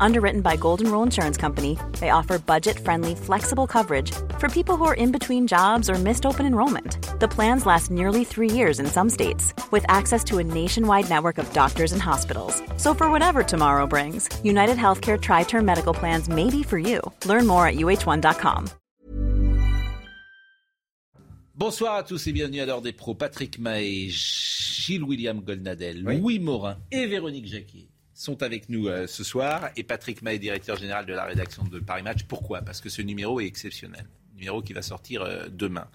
Underwritten by Golden Rule Insurance Company, they offer budget friendly, flexible coverage for people who are in between jobs or missed open enrollment. The plans last nearly three years in some states, with access to a nationwide network of doctors and hospitals. So, for whatever tomorrow brings, United Healthcare Tri Term Medical Plans may be for you. Learn more at uh1.com. Bonsoir à tous et bienvenue à l'heure des pros. Patrick Mahé, Gilles William Goldnadel, Louis Morin et Véronique Jacquier sont avec nous euh, ce soir. Et Patrick Mahé, directeur général de la rédaction de Paris Match. Pourquoi? Parce que ce numéro est exceptionnel numéro qui va sortir euh, demain.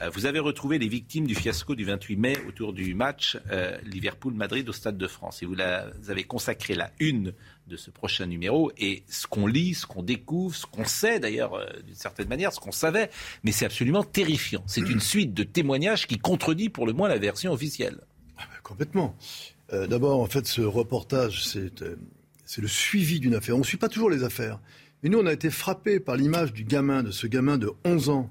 Euh, vous avez retrouvé les victimes du fiasco du 28 mai autour du match Liverpool-Madrid au Stade de France. Et vous, vous, avez consacré la une de ce prochain numéro. Et ce qu'on lit, ce qu'on découvre, ce qu'on sait d'ailleurs d'une certaine manière, ce qu'on savait, mais c'est absolument terrifiant. C'est une suite de témoignages qui contredit pour le moins la version officielle. Ah ben, complètement. Euh, d'abord, en fait, ce reportage, euh, c'est le suivi d'une affaire. On ne suit pas toujours les affaires. Mais nous, on a été frappés par l'image du gamin, de ce gamin de 11 ans,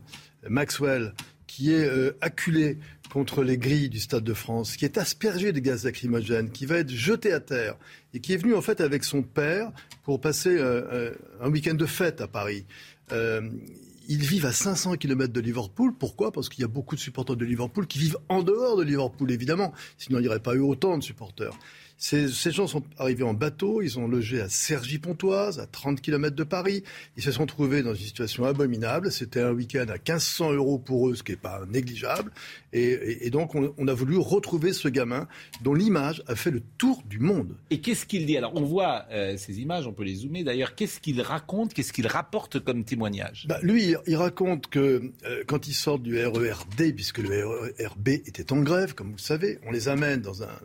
Maxwell, qui est euh, acculé contre les grilles du Stade de France, qui est aspergé de gaz lacrymogène, qui va être jeté à terre, et qui est venu en fait avec son père pour passer un week-end de fête à Paris ils vivent à 500 km de Liverpool. Pourquoi? Parce qu'il y a beaucoup de supporters de Liverpool qui vivent en dehors de Liverpool, évidemment. Sinon, il n'y aurait pas eu autant de supporters. Ces, gens sont arrivés en bateau, ils ont logé à Cergy-Pontoise, à 30 km de Paris. Ils se sont trouvés dans une situation abominable. C'était un week-end à 1500 euros pour eux, ce qui n'est pas négligeable. Et, donc, on, a voulu retrouver ce gamin dont l'image a fait le tour du monde. Et qu'est-ce qu'il dit? Alors, on voit euh, ces images, on peut les zoomer d'ailleurs. Qu'est-ce qu'il raconte? Qu'est-ce qu'il rapporte comme témoignage? Bah, Lui, il raconte que euh, quand il sort du RERD, puisque le RERB était en grève, comme vous le savez, on les amène dans un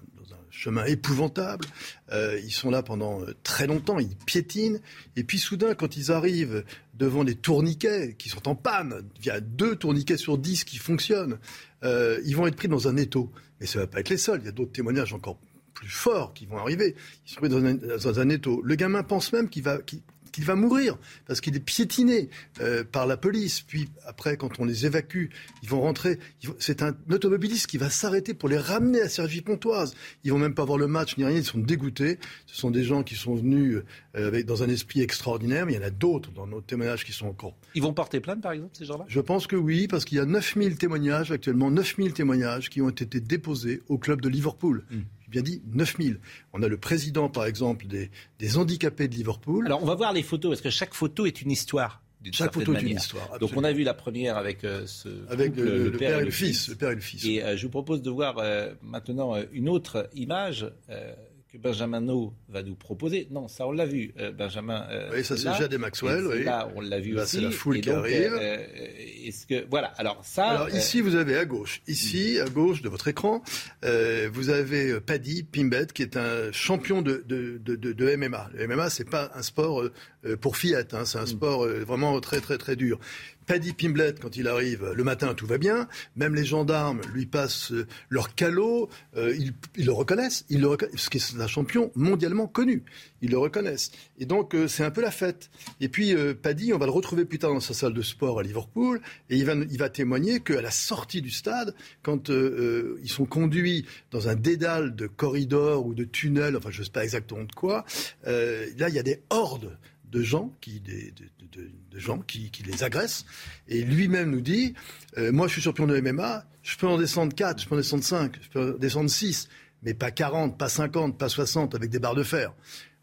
chemin épouvantable. Euh, ils sont là pendant euh, très longtemps, ils piétinent. Et puis soudain, quand ils arrivent devant des tourniquets qui sont en panne, il y a deux tourniquets sur dix qui fonctionnent, euh, ils vont être pris dans un étau. Mais ça ne va pas être les seuls. Il y a d'autres témoignages encore plus forts qui vont arriver. Ils sont pris dans un étau. Le gamin pense même qu'il va, qu'il va mourir parce qu'il est piétiné euh, par la police. Puis après, quand on les évacue, ils vont rentrer. C'est un automobiliste qui va s'arrêter pour les ramener à Cergy-Pontoise. Ils vont même pas voir le match ni rien. Ils sont dégoûtés. Ce sont des gens qui sont venus euh, avec, dans un esprit extraordinaire. Mais il y en a d'autres dans nos témoignages qui sont encore. Ils vont porter plainte, par exemple, ces gens-là? Je pense que oui, parce qu'il y a 9000 témoignages actuellement, 9000 témoignages qui ont été déposés au club de Liverpool. Hmm bien dit 9000. On a le président, par exemple, des, handicapés de Liverpool. Alors, on va voir les photos, parce que chaque photo est une histoire. Chaque photo est une histoire. Donc on a vu la première avec euh, ce avec le, père, et le fils, le père et le fils. Et euh, je vous propose de voir euh, maintenant une autre image que Benjamin va nous proposer. Non, ça on l'a vu, euh, Benjamin. Euh, oui, ça c'est Jade et Maxwell. Oui. Là, on l'a vu là, aussi. C'est la foule qui arrive. Euh, est-ce que voilà, alors ça. Alors ici, vous avez à gauche, ici à gauche de votre écran, vous avez Paddy Pimbet qui est un champion de de, de, de, MMA. Le MMA, c'est pas un sport pour fillettes, hein, c'est un mm. sport vraiment très très très dur. Paddy Pimblet, quand il arrive le matin, tout va bien. Même les gendarmes lui passent euh, leur calot. Euh, ils, le reconnaissent. Ils le reconnaissent, parce c'est un champion mondialement connu. Ils le reconnaissent. Et donc, euh, c'est un peu la fête. Et puis, Paddy, on va le retrouver plus tard dans sa salle de sport à Liverpool. Et il va, il va témoigner qu'à la sortie du stade, quand ils sont conduits dans un dédale de corridors ou de tunnels, enfin, je ne sais pas exactement de quoi, là, il y a des hordes de gens qui, des, de, gens qui, les agressent. Et lui-même nous dit, euh, moi je suis champion de MMA, je peux en descendre 4, je peux en descendre 5, je peux en descendre 6, mais pas 40, pas 50, pas 60 avec des barres de fer.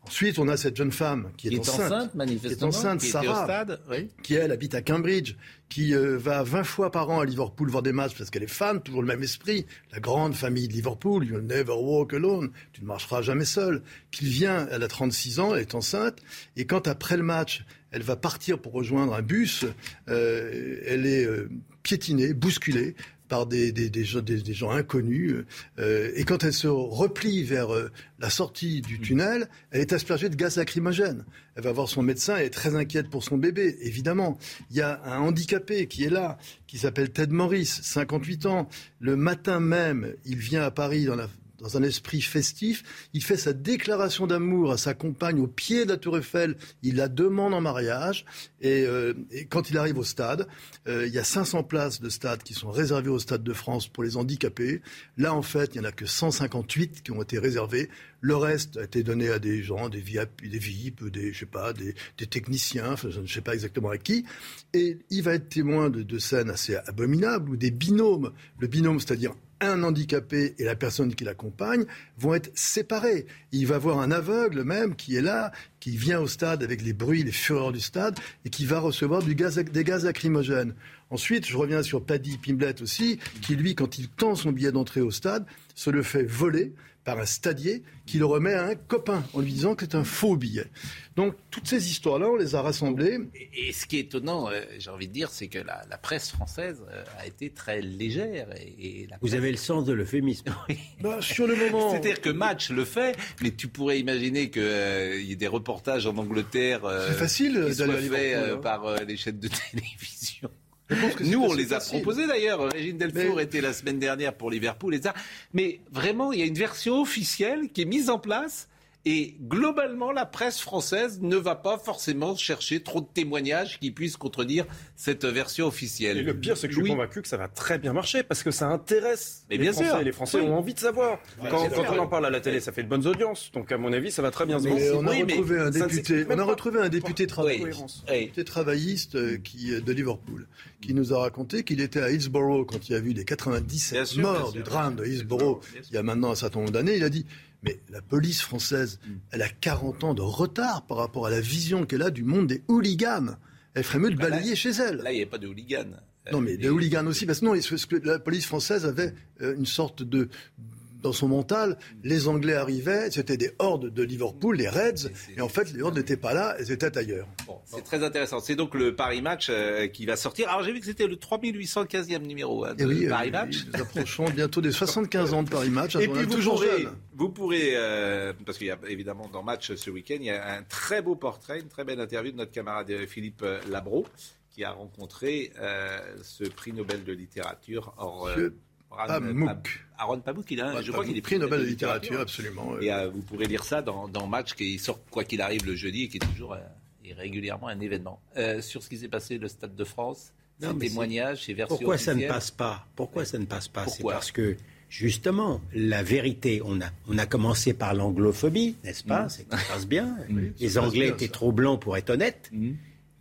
Ensuite, on a cette jeune femme qui est, enceinte, manifestement, qui est enceinte, Sarah, stade, qui elle habite à Cambridge, qui euh, va 20 fois par an à Liverpool voir des matchs parce qu'elle est fan, toujours le même esprit, la grande famille de Liverpool, you'll never walk alone, tu ne marcheras jamais seul, qui vient, elle a 36 ans, elle est enceinte, et quand après le match, elle va partir pour rejoindre un bus, euh, elle est euh, piétinée, bousculée par des, des, des, des gens inconnus. Euh, et quand elle se replie vers euh, la sortie du tunnel, elle est aspergée de gaz lacrymogène. Elle va voir son médecin, elle est très inquiète pour son bébé, évidemment. Il y a un handicapé qui est là, qui s'appelle Ted Morris, 58 ans. Le matin même, il vient à Paris dans la dans un esprit festif. Il fait sa déclaration d'amour à sa compagne au pied de la Tour Eiffel. Il la demande en mariage. Et, euh, quand il arrive au stade, euh, il y a 500 places de stade qui sont réservées au Stade de France pour les handicapés. Là, en fait, il n'y en a que 158 qui ont été réservées. Le reste a été donné à des gens, des VIP, des, techniciens, je ne sais pas exactement à qui. Et il va être témoin de, de scènes assez abominables ou des binômes. Le binôme, c'est-à-dire un handicapé et la personne qui l'accompagne vont être séparés. Il va voir un aveugle même qui est là, qui vient au stade avec les bruits, les fureurs du stade et qui va recevoir des gaz lacrymogènes. Ensuite, je reviens sur Paddy Pimblet aussi, qui lui, quand il tend son billet d'entrée au stade, se le fait voler par un stadier qui le remet à un copain en lui disant que c'est un faux billet. Donc toutes ces histoires-là, on les a rassemblées. Et, ce qui est étonnant, euh, j'ai envie de dire, c'est que la, presse française euh, a été très légère. Et, Vous avez le sens de l'euphémisme. bah, sur le moment. C'est-à-dire que Match le fait, mais tu pourrais imaginer qu'il euh, y ait des reportages en Angleterre. c'est facile d'aller faits hein. par les chaînes de télévision. Nous, on les a proposés d'ailleurs. Régine Delfour était la semaine dernière pour Liverpool et ça. Mais vraiment, il y a une version officielle qui est mise en place. Et globalement, la presse française ne va pas forcément chercher trop de témoignages qui puissent contredire cette version officielle. Et le pire, c'est que je suis convaincu que ça va très bien marcher parce que ça intéresse Mais les bien Français. Sûr. Les Français ont envie de savoir. quand, on en parle à la télé, ça fait de bonnes audiences. Donc, à mon avis, ça va très bien se passer. On a retrouvé un député, on a retrouvé un député, travailliste euh, qui, de Liverpool qui nous a raconté qu'il était à Hillsborough quand il a vu les 97 morts du drame de Hillsborough il y a maintenant un certain nombre d'années. Il a dit mais la police française, mm. elle a 40 ans de retard par rapport à la vision qu'elle a du monde des hooligans. Elle ferait mieux de bah balayer chez elle. Là, il n'y a pas de hooligans. Non, mais des hooligans aussi. Parce que non, la police française avait euh, une sorte de dans son mental, les Anglais arrivaient, c'était des hordes de Liverpool, les Reds, et en fait, les hordes n'étaient pas là, elles étaient ailleurs. c'est très intéressant. C'est donc le Paris Match euh, qui va sortir. Alors j'ai vu que c'était le 3815e numéro hein, de oui, Paris Match. Nous approchons bientôt des 75 ans de Paris Match. Et puis vous toujours pourrez, vous pourrez, euh, parce qu'il y a évidemment dans Match ce week-end, il y a un très beau portrait, une très belle interview de notre camarade euh, Philippe Labro, qui a rencontré ce prix Nobel de littérature. Pamuk. Aaron Pamuk, il a, je crois qu'il est prix Nobel de littérature, absolument. Et euh, vous pourrez lire ça dans, dans, Match qui sort quoi qu'il arrive le jeudi et qui est toujours euh, régulièrement un événement. Euh, sur ce qui s'est passé le Stade de France, ces témoignages, ces versions Pourquoi ça ne passe pas? Pourquoi ça ne passe pas? C'est parce que justement, la vérité, on a, on a commencé par l'anglophobie, n'est-ce pas? Mmh. C'est ça passe bien. Les Anglais étaient trop blancs pour être honnêtes. Mmh.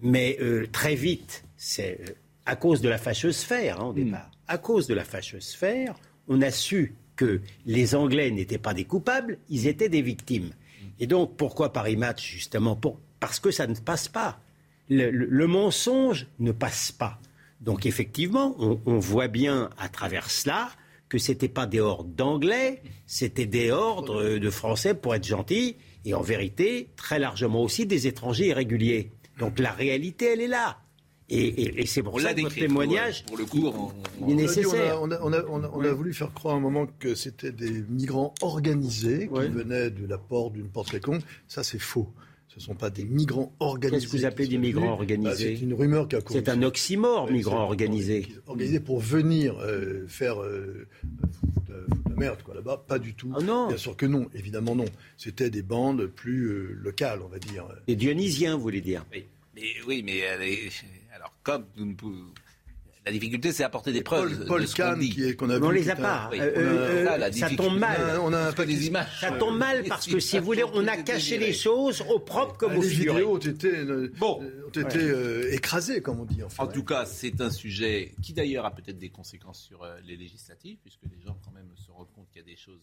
Mais très vite, c'est à cause de la fâcheuse sphère hein, au mmh. départ à cause de la fâcheuse sphère, on a su que les Anglais n'étaient pas des coupables, ils étaient des victimes. Et donc, pourquoi Paris Match, justement Parce que ça ne passe pas. Le, mensonge ne passe pas. Donc, effectivement, on, voit bien à travers cela que ce n'était pas des hordes d'Anglais, c'était des ordres de Français, pour être gentils, et en vérité, très largement aussi des étrangers irréguliers. Donc, la réalité, elle est là. Et, c'est pour ça que votre témoignage pour le coup, est nécessaire. On a, voulu faire croire un moment que c'était des migrants organisés qui venaient de la porte d'une porte quelconque. Ça, c'est faux. Ce ne sont pas des migrants organisés. Qu'est-ce que vous appelez des migrants organisés C'est une rumeur qui a C'est un oxymore, migrants organisés. Organisés pour venir euh, faire euh, la merde quoi là-bas, pas du tout. Ah non. Bien sûr que non, évidemment non. C'était des bandes plus euh, locales, on va dire. Des Dionysiens, vous voulez dire Oui, mais, oui, mais la difficulté, c'est apporter des preuves. Paul, Kahn, qui qu'on a on les a pas. ça tombe mal. On a, pas des images. Ça tombe mal parce que, si vous voulez, on a caché les choses au propre comme au figuré. Les vidéos ont été, euh, bon. ont été euh, écrasées, comme on dit. En, tout cas, c'est un sujet qui d'ailleurs a peut-être des conséquences sur euh, les législatives, puisque les gens quand même se rendent compte qu'il y a des choses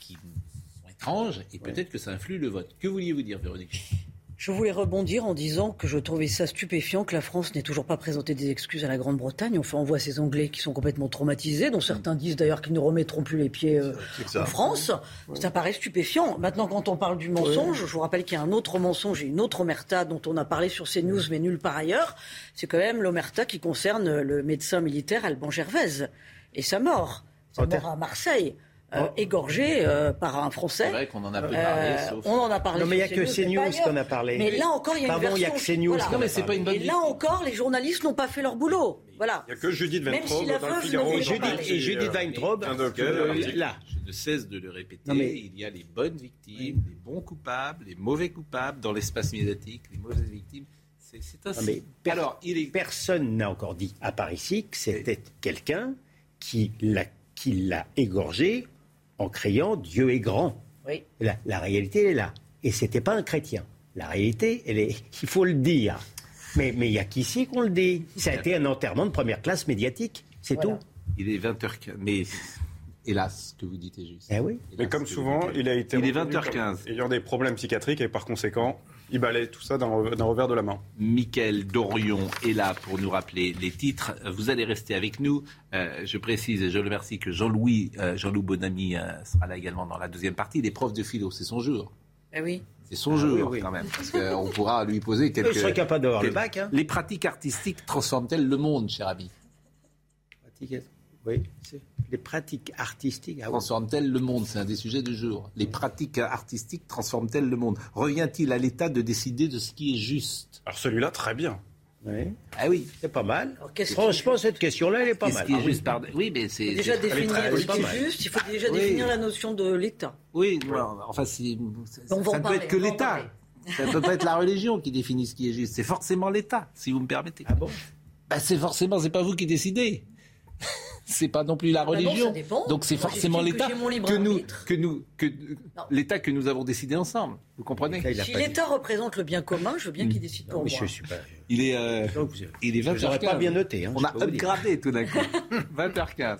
qui sont étranges, et peut-être que ça influe le vote. Que vouliez-vous dire, Véronique? Je voulais rebondir en disant que je trouvais ça stupéfiant que la France n'ait toujours pas présenté des excuses à la Grande-Bretagne. Enfin, on voit ces Anglais qui sont complètement traumatisés, dont certains disent d'ailleurs qu'ils ne remettront plus les pieds euh, en France. Ça paraît stupéfiant. Maintenant, quand on parle du mensonge, je vous rappelle qu'il y a un autre mensonge et une autre omerta dont on a parlé sur CNews, mais nulle part ailleurs. C'est quand même l'omerta qui concerne le médecin militaire Alban Gervaise et sa mort. Sa mort à Marseille. Euh, égorgé euh, par un Français. C'est vrai qu'on en a peu parlé. Euh, on en a parlé. Non, mais il n'y a que CNews qu'on a parlé. Mais là encore, il y a une version. il n'y a que CNews. Non, mais c'est pas une bonne. Et là encore, les journalistes n'ont pas fait leur boulot. Voilà. Il n'y a que Judith Weintraub si dans Figaro. Et Judith, et Judith Weintraub, là. Je ne cesse de le répéter. Mais... Il y a les bonnes victimes, les bons coupables, les mauvais coupables dans l'espace médiatique, les mauvaises victimes. C'est ainsi. mais Alors, il est... personne n'a encore dit, à part ici, que c'était quelqu'un qui l'a égorgé en criant Dieu est grand. Oui. La, la réalité, elle est là. Et ce n'était pas un chrétien. La réalité, elle est, il faut le dire. Mais il n'y a qu'ici qu'on le dit? Ça a été un enterrement de première classe médiatique. C'est tout. Il est 20h15. Mais hélas, ce que vous dites est juste. Eh oui. mais comme souvent, il a été. Il est 20h15. Ayant des problèmes psychiatriques et par conséquent, il balaye tout ça d'un revers de la main. Mickaël Dorion est là pour nous rappeler les titres. Vous allez rester avec nous. Euh, je précise et je le remercie que Jean-Louis euh, Jean-Loup Bonamy euh, sera là également dans la deuxième partie. Les profs de philo, c'est son jour. Eh oui. C'est son jeu ah quand même, parce qu'on pourra lui poser quelques. Je serais capable d'avoir le bac. Hein. Les pratiques artistiques transforment-elles le monde, cher ami? Oui. Les pratiques artistiques ah transforment-elles le monde? C'est un des sujets du jour. Les pratiques artistiques transforment-elles le monde? Revient-il à l'État de décider de ce qui est juste? Alors celui-là, très bien. Oui. Ah oui, c'est pas mal. Franchement, cette question-là, elle est pas mal. Ce qui est juste par... Oui, mais c'est déjà définir ce qui est juste. Il faut déjà définir la notion de l'État. Oui, enfin, ça ne peut être que l'État. Ça ne peut pas être la religion qui définit ce qui est juste. C'est forcément l'État, si vous me permettez. Ah bon? Bah, C'est forcément, c'est pas vous qui décidez c'est pas non plus la ah bah religion. Donc c'est forcément l'État que, nous, que nous, que l'État que nous avons décidé ensemble. Vous comprenez Si l'État représente le bien commun, je veux bien qu'il décide pour moi. Je suis pas... Il est, euh, il est 20h15. pas bien noté. Hein, On a upgradé tout d'un coup. 20h15.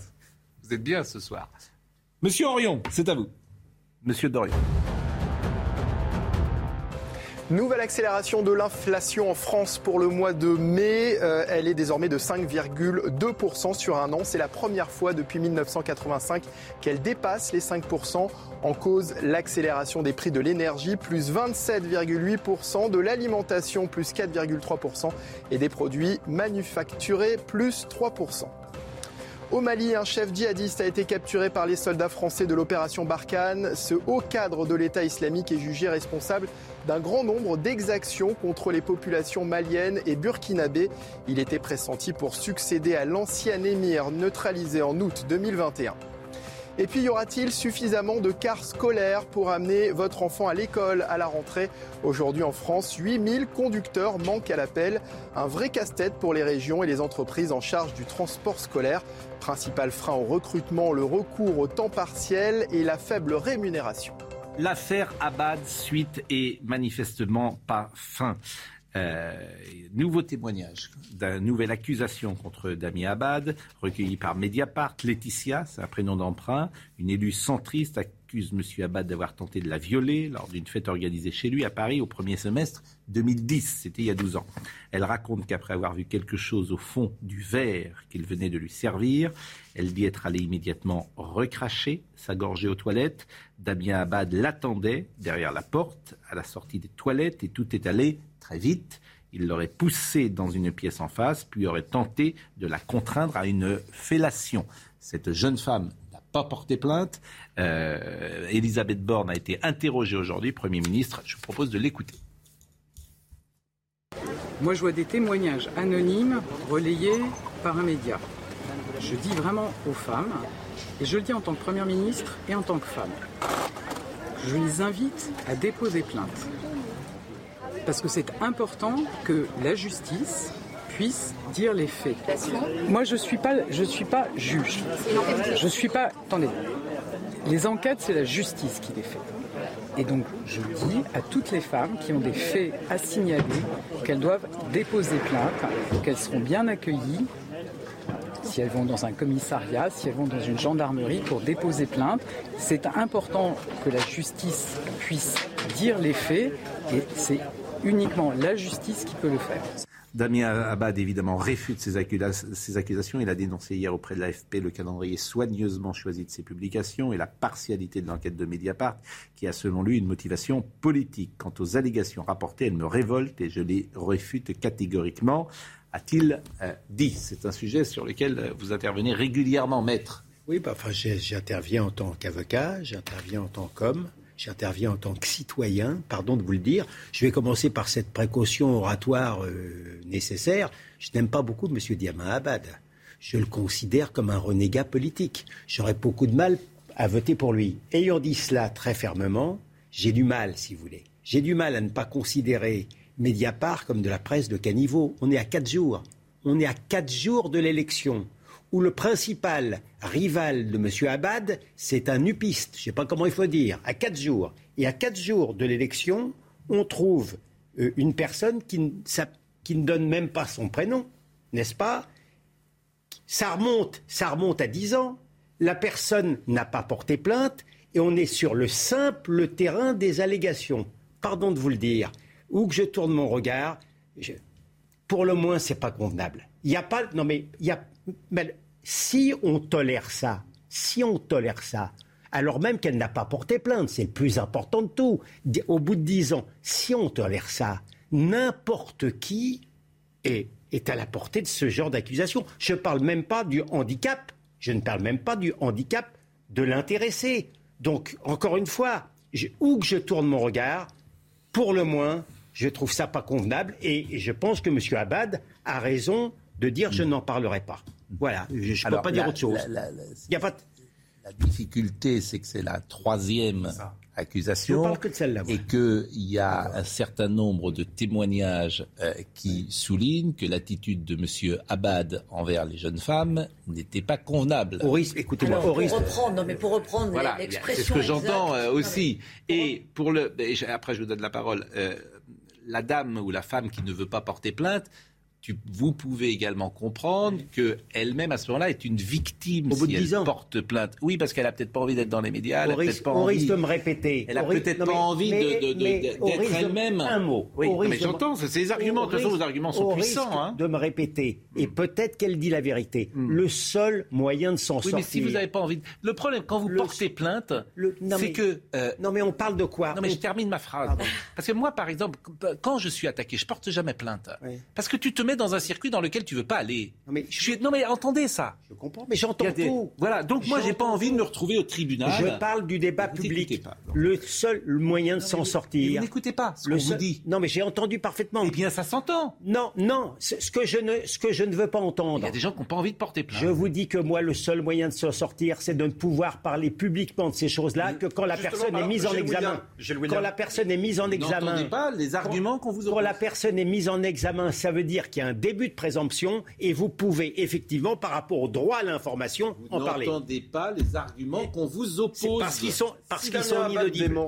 Vous êtes bien ce soir. Monsieur Orion, c'est à vous. Monsieur Dorion. Nouvelle accélération de l'inflation en France pour le mois de mai. Euh, elle est désormais de 5,2% sur un an. C'est la première fois depuis 1985 qu'elle dépasse les 5%. En cause, l'accélération des prix de l'énergie, plus 27,8%, de l'alimentation, plus 4,3%, et des produits manufacturés, plus 3%. Au Mali, un chef djihadiste a été capturé par les soldats français de l'opération Barkhane. Ce haut cadre de l'État islamique est jugé responsable d'un grand nombre d'exactions contre les populations maliennes et burkinabées. Il était pressenti pour succéder à l'ancien émir neutralisé en août 2021. Et puis, y aura-t-il suffisamment de cars scolaires pour amener votre enfant à l'école à la rentrée? Aujourd'hui en France, 8000 conducteurs manquent à l'appel. Un vrai casse-tête pour les régions et les entreprises en charge du transport scolaire. Principal frein au recrutement, le recours au temps partiel et la faible rémunération. L'affaire Abad suite et manifestement pas fin. Euh, nouveau témoignage d'une nouvelle accusation contre Damien Abad, recueilli par Mediapart. Laetitia, c'est un prénom d'emprunt, une élue centriste, accuse M. Abad d'avoir tenté de la violer lors d'une fête organisée chez lui à Paris au premier semestre 2010. C'était il y a 12 ans. Elle raconte qu'après avoir vu quelque chose au fond du verre qu'il venait de lui servir, elle dit être allée immédiatement recracher, s'agorger aux toilettes. Damien Abad l'attendait derrière la porte à la sortie des toilettes et tout est allé très vite. Il l'aurait poussée dans une pièce en face, puis aurait tenté de la contraindre à une fellation. Cette jeune femme n'a pas porté plainte. Euh, Elisabeth Borne a été interrogée aujourd'hui, Premier ministre. Je vous propose de l'écouter. Moi, je vois des témoignages anonymes relayés par un média. Je dis vraiment aux femmes, et je le dis en tant que Premier ministre et en tant que femme, je les invite à déposer plainte parce que c'est important que la justice puisse dire les faits. Moi, je ne suis, pas, je suis pas juge. Je ne suis pas... Attendez. Les enquêtes, c'est la justice qui les fait. Et donc, je dis à toutes les femmes qui ont des faits à signaler qu'elles doivent déposer plainte, qu'elles seront bien accueillies si elles vont dans un commissariat, si elles vont dans une gendarmerie pour déposer plainte. C'est important que la justice puisse dire les faits et c'est uniquement la justice qui peut le faire. Damien Abad, évidemment, réfute ces, accusations. Il a dénoncé hier auprès de l'AFP le calendrier soigneusement choisi de ses publications et la partialité de l'enquête de Mediapart, qui a selon lui une motivation politique. Quant aux allégations rapportées, elles me révoltent et je les réfute catégoriquement, a-t-il euh, dit. C'est un sujet sur lequel euh, vous intervenez régulièrement, maître. Oui, bah, enfin, j'interviens en tant qu'avocat, j'interviens en tant qu'homme, j'interviens en tant que citoyen, pardon de vous le dire. Je vais commencer par cette précaution oratoire euh, nécessaire. Je n'aime pas beaucoup M. Diamant Abad. Je le considère comme un renégat politique. J'aurais beaucoup de mal à voter pour lui. Ayant dit cela très fermement, j'ai du mal, si vous voulez. J'ai du mal à ne pas considérer Mediapart comme de la presse de caniveau. On est à quatre jours. On est à quatre jours de l'élection où le principal rival de M. Abad, c'est un upiste, je ne sais pas comment il faut dire, à quatre jours. Et à quatre jours de l'élection, on trouve euh, une personne qui, ne donne même pas son prénom, n'est-ce pas? Ça remonte, ça remonte à dix ans. La personne n'a pas porté plainte et on est sur le simple terrain des allégations. Pardon de vous le dire. Où que je tourne mon regard, pour le moins, c'est pas convenable. Il n'y a pas. Non, mais il y a. si on tolère ça, si on tolère ça, alors même qu'elle n'a pas porté plainte, c'est le plus important de tout. Au bout de dix ans, si on tolère ça, n'importe qui est, est, à la portée de ce genre d'accusation. Je ne parle même pas du handicap. Je ne parle même pas du handicap de l'intéressé. Donc, encore une fois, où que je tourne mon regard, pour le moins, je trouve ça pas convenable et, je pense que M. Abad a raison de dire je n'en parlerai pas. Voilà, je ne peux pas dire autre chose. La, a pas la difficulté, c'est que c'est la troisième accusation et qu'il y a un certain nombre de témoignages euh, qui soulignent que l'attitude de M. Abad envers les jeunes femmes n'était pas convenable. Au écoutez-moi, pour reprendre, non, mais pour reprendre l'expression. C'est ce que j'entends euh, aussi. Et pour le, après je vous donne la parole. Euh, la dame ou la femme qui ne veut pas porter plainte, vous pouvez également comprendre qu'elle-même, à ce moment-là, est une victime Au bout si de elle ans. porte plainte. Oui, parce qu'elle a peut-être pas envie d'être dans les médias. Elle on, risque, pas envie... de me répéter. Elle a peut-être pas envie d'être elle-même. Un mot. Oui, mais j'entends, c'est les arguments. De toute façon, vos arguments sont puissants. Hein. De me répéter. Et peut-être qu'elle dit la vérité. Hmm. Le seul moyen de s'en sortir. mais si vous n'avez pas envie. Le problème, quand vous portez plainte, c'est que. Euh, non, mais on parle de quoi? Non, mais je termine ma phrase. Parce que moi, par exemple, quand je suis attaqué, je porte jamais plainte. Parce que tu te mets dans un circuit dans lequel tu veux pas aller. Non mais, je... non mais entendez ça. Je comprends, mais j'entends tout. Voilà, donc moi j'ai pas envie de me retrouver au tribunal. Je parle du débat public. le seul moyen de s'en sortir. vous n'écoutez pas ce qu'on vous dit. Non mais j'ai entendu parfaitement. Eh bien ça s'entend. Non, non, ce que je ne, ce que je ne veux pas entendre. Il y a des gens qui n'ont pas envie de porter plainte. Je vous dis que moi le seul moyen de s'en sortir, c'est de ne pouvoir parler publiquement de ces choses-là que quand la personne est mise en examen. Quand la personne est mise en examen. pas les arguments qu'on vous Quand la personne est mise en examen, ça veut dire qu'il y a un début de présomption et vous pouvez effectivement, par rapport au droit à l'information, en parler. Vous n'entendez pas les arguments qu'on vous oppose. Parce qu'ils sont, parce qu'ils sont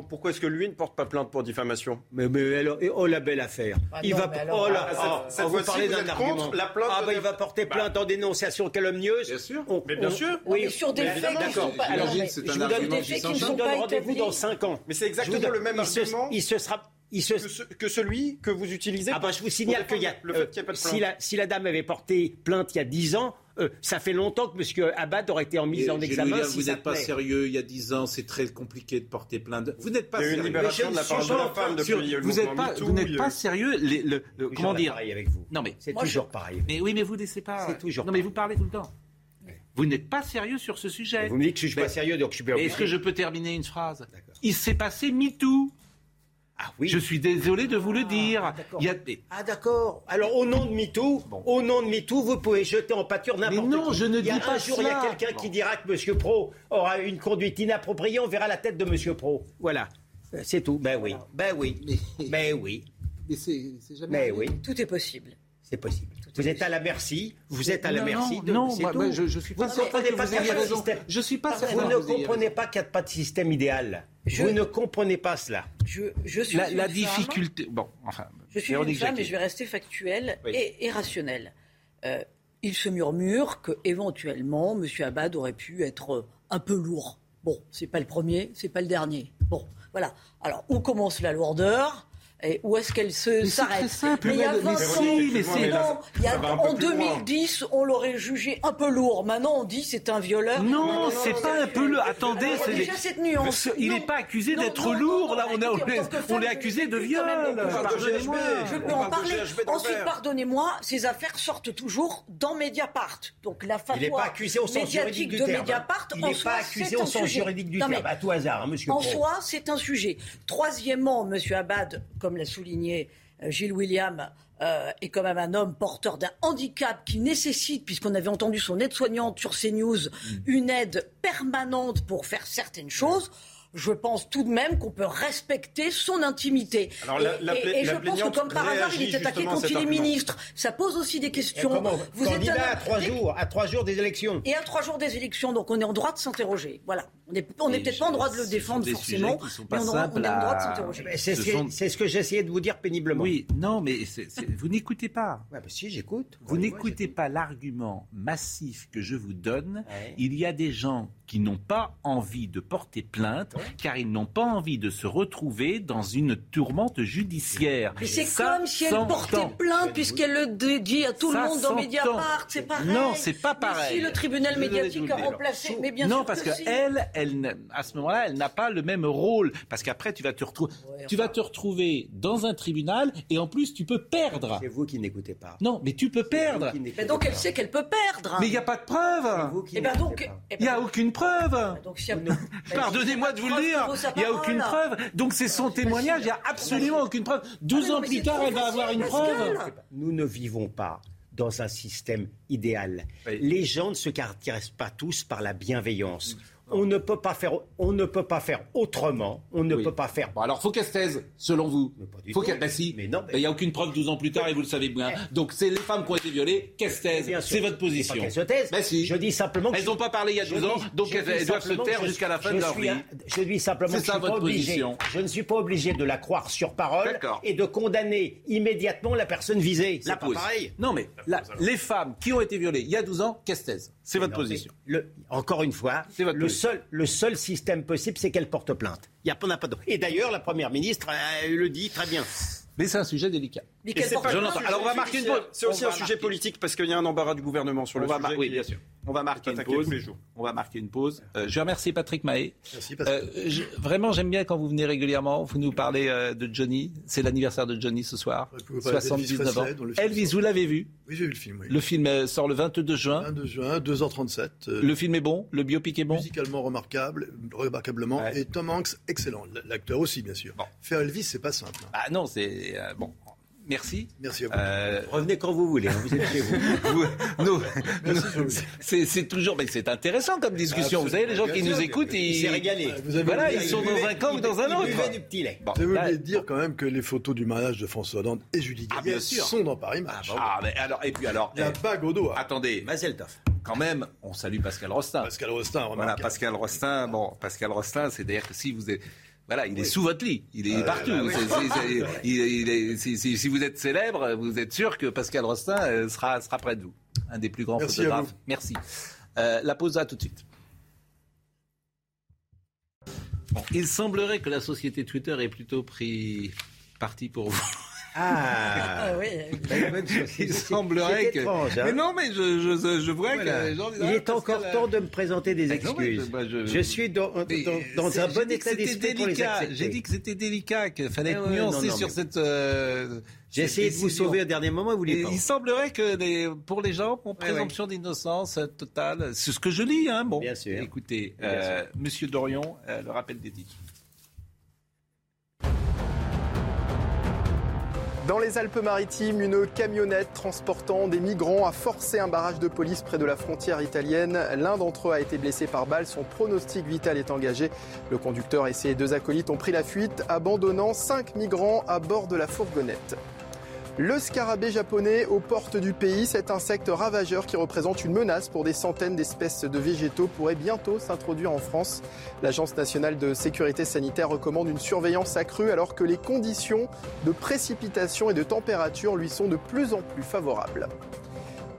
Pourquoi est-ce que lui ne porte pas plainte pour diffamation? Mais, mais oh la belle affaire. Ah il va, oh là, ah, cette, vous parlez d'un argument. La plainte ah bah il va porter bah. plainte en dénonciation calomnieuse. Bien sûr. mais bien sûr. Oui, sur des faits qui sont pas. je vous donne rendez-vous dans 5 ans. Mais c'est exactement le même argument. Il se sera que, celui que vous utilisez. Ah bah je vous signale qu'il y a, le fait a pas de si, la, si la dame avait porté plainte il y a 10 ans, euh, ça fait longtemps que M. Abad aurait été en mise en examen. vous n'êtes pas sérieux. Il y a 10 ans, c'est très compliqué de porter plainte. Vous n'êtes pas sérieux. Il y a une libération de la part de la femme depuis Vous n'êtes pas, vous n'êtes pas sérieux. le, comment dire pareil avec vous. Non mais c'est toujours pareil. Mais oui, mais vous ne laissez pas. C'est toujours. Non mais vous parlez tout le temps. Vous n'êtes pas sérieux sur ce sujet. Vous me dites que je ne suis pas sérieux, donc je suis Est-ce que je peux terminer une phrase? Il s'est passé MeToo. Ah oui. Je suis désolé de vous le dire. Ah, ah d'accord. Alors au nom de MeToo, au nom de MeToo, vous pouvez jeter en pâture n'importe qui. Mais non, je ne dis pas un jour, il y a quelqu'un qui dira que M. Pro aura une conduite inappropriée, on verra la tête de M. Pro. Voilà. C'est tout. Ben oui. Ben oui. Ben oui. Mais c'est jamais. Ben oui. Tout est possible. C'est possible. Vous êtes à la merci. Vous êtes à la merci. De, non, je, je suis pas. Vous ne comprenez pas Je suis pas. Vous ne comprenez pas qu'il n'y a pas de système idéal. Vous ne comprenez pas cela. Je, je suis la, la difficulté. bon, enfin. Je suis une femme, mais je vais rester factuel et, et, rationnel. Euh, il se murmure que éventuellement, M. Abad aurait pu être un peu lourd. Bon, c'est pas le premier, c'est pas le dernier. Bon, voilà. Alors, où commence la lourdeur? Et où est-ce qu'elle se s'arrête Mais il y a 20 ans, en 2010, on l'aurait jugé un peu lourd. Maintenant, on dit c'est un violeur. Non, c'est pas un peu lourd. Attendez, c'est déjà cette nuance. Il n'est pas accusé d'être lourd. Là, on est accusé de viol. Pardonnez-moi. Je peux en parler. Ensuite, pardonnez-moi, ces affaires sortent toujours dans Mediapart. Donc la fatwa médiatique de Mediapart. Il n'est pas accusé au sens juridique du terme. À tout hasard, hein, monsieur. En soi, c'est un sujet. Troisièmement, monsieur Abad, comme l'a souligné euh, Gilles William, euh, est quand même un homme porteur d'un handicap qui nécessite, puisqu'on avait entendu son aide-soignante sur CNews, mm. une aide permanente pour faire certaines choses je pense tout de même qu'on peut respecter son intimité. et, je pense que comme par hasard, il est attaqué quand il est ministre. Ça pose aussi des questions. Vous Candidat êtes à trois jours, à trois jours des élections. Et à trois jours des élections, donc on est en droit de s'interroger. Voilà. On n'est peut-être pas en droit de le défendre forcément, mais on, on, est en droit de s'interroger. C'est ce, que j'essayais de vous dire péniblement. Oui, non, mais vous n'écoutez pas. Ouais, bah si, j'écoute. Vous n'écoutez pas l'argument massif que je vous donne. Il y a des gens qui n'ont pas envie de porter plainte car ils n'ont pas envie de se retrouver dans une tourmente judiciaire. Mais c'est comme si elle portait plainte puisqu'elle le dit à tout le monde dans Mediapart, c'est pareil. Non, c'est pas pareil. si le tribunal médiatique a remplacé, mais bien non, sûr parce que, elle, elle, à ce moment-là, elle n'a pas le même rôle parce qu'après tu vas te retrouver, tu vas te retrouver dans un tribunal et en plus tu peux perdre. C'est vous qui n'écoutez pas. Non, mais tu peux perdre. Mais donc elle sait qu'elle peut perdre. Mais il n'y a pas de preuve. Et eh ben donc, eh il n'y a ben aucune preuve. Pardonnez-moi de vous le dire, il n'y a aucune preuve. Donc c'est son témoignage, il n'y a absolument aucune preuve. 12 ans plus tard, elle va avoir une preuve. Nous ne vivons pas dans un système idéal. Les gens ne se caractérisent pas tous par la bienveillance on ne peut pas faire, on ne peut pas faire autrement. On ne peut pas faire. Bon, alors faut qu'elle se taise, selon vous. faut qu'elle. Ben si. Mais non. Il n'y a aucune preuve 12 ans plus tard et vous le savez bien. Eh. Donc c'est les femmes qui ont été violées. Qu'elles se taisent. C'est votre position. Qu'elles se taisent. Ben si. Je dis simplement. Elles n'ont pas parlé il y a 12 ans, donc elles, doivent se taire jusqu'à la fin de leur vie. Je dis simplement que je, suis pas obligé, je ne suis pas obligé de la croire sur parole et de condamner immédiatement la personne visée. C'est pas pareil. Non mais les femmes qui ont été violées il y a 12 ans, qu'elles se taisent. C'est votre position. encore une fois, le seul, le seul système possible, c'est qu'elle porte plainte. Il y a pas, pas Et d'ailleurs, la Première ministre le dit très bien. Mais c'est un sujet délicat. Alors on va marquer une pause. C'est aussi un sujet politique parce qu'il y a un embarras du gouvernement sur le sujet. Oui, bien sûr. On va marquer une pause. On va marquer une pause. je remercie Patrick Mahé. Merci Patrick. Euh, vraiment, j'aime bien quand vous venez régulièrement. Vous nous parlez euh, de Johnny. C'est l'anniversaire de Johnny ce soir. 79 ans. Elvis, vous l'avez vu? Oui, j'ai vu le film. Le film euh, sort le 22 juin. 22 juin, 2h37. le film est bon? Le biopic est bon? Musicalement remarquable, remarquablement. Et Tom Hanks, excellent. L'acteur aussi, bien sûr. Faire Elvis, c'est pas simple. Hein. Ah non, c'est bon. Merci. Merci à vous. Euh, revenez quand vous voulez, hein, vous êtes chez vous. c'est toujours, mais c'est intéressant comme discussion. vous savez, les gens qui nous écoutent, ils, régalé. voilà, ils sont dans un camp ou dans un autre. Du petit lait. Bon, Vous oublié dire quand même que les photos du mariage de François Hollande et Julie ah, Gaillet sont dans Paris Match. Ah, mais alors, et puis alors. Il y a eh, bague au doigt. Attendez. Mazeltov quand même, on salue Pascal Rostin. Pascal Rostin, voilà, Pascal Rostin. Bon, Pascal Rostin, c'est d'ailleurs que si vous êtes voilà, il est sous votre lit, il est partout. si, vous êtes célèbre, vous êtes sûr que Pascal Rostin euh, sera, sera près de vous. Un des plus grands photographes. Merci. Euh, la pause à tout de suite. il semblerait que la société Twitter ait plutôt pris parti pour vous. Ah, ah oui, il semblerait que. Étrange, hein. mais non, mais je, je, je vois que les gens Il est encore temps de me présenter des excuses. je, suis dans, dans, un bon état d'esprit J'ai dit que c'était délicat, qu'il fallait être nuancé sur cette. Euh, J'ai essayé de vous sauver au dernier moment, vous voulez pas. Il semblerait que pour les gens, pour présomption d'innocence totale, c'est ce que je lis, hein. Bon, Bien sûr. écoutez, euh, Monsieur Dorion, euh, le rappel des titres. Dans les Alpes-Maritimes, une camionnette transportant des migrants a forcé un barrage de police près de la frontière italienne. L'un d'entre eux a été blessé par balle. Son pronostic vital est engagé. Le conducteur et ses deux acolytes ont pris la fuite, abandonnant cinq migrants à bord de la fourgonnette. Le scarabée japonais aux portes du pays, cet insecte ravageur qui représente une menace pour des centaines d'espèces de végétaux pourrait bientôt s'introduire en France. L'Agence nationale de sécurité sanitaire recommande une surveillance accrue alors que les conditions de précipitation et de température lui sont de plus en plus favorables.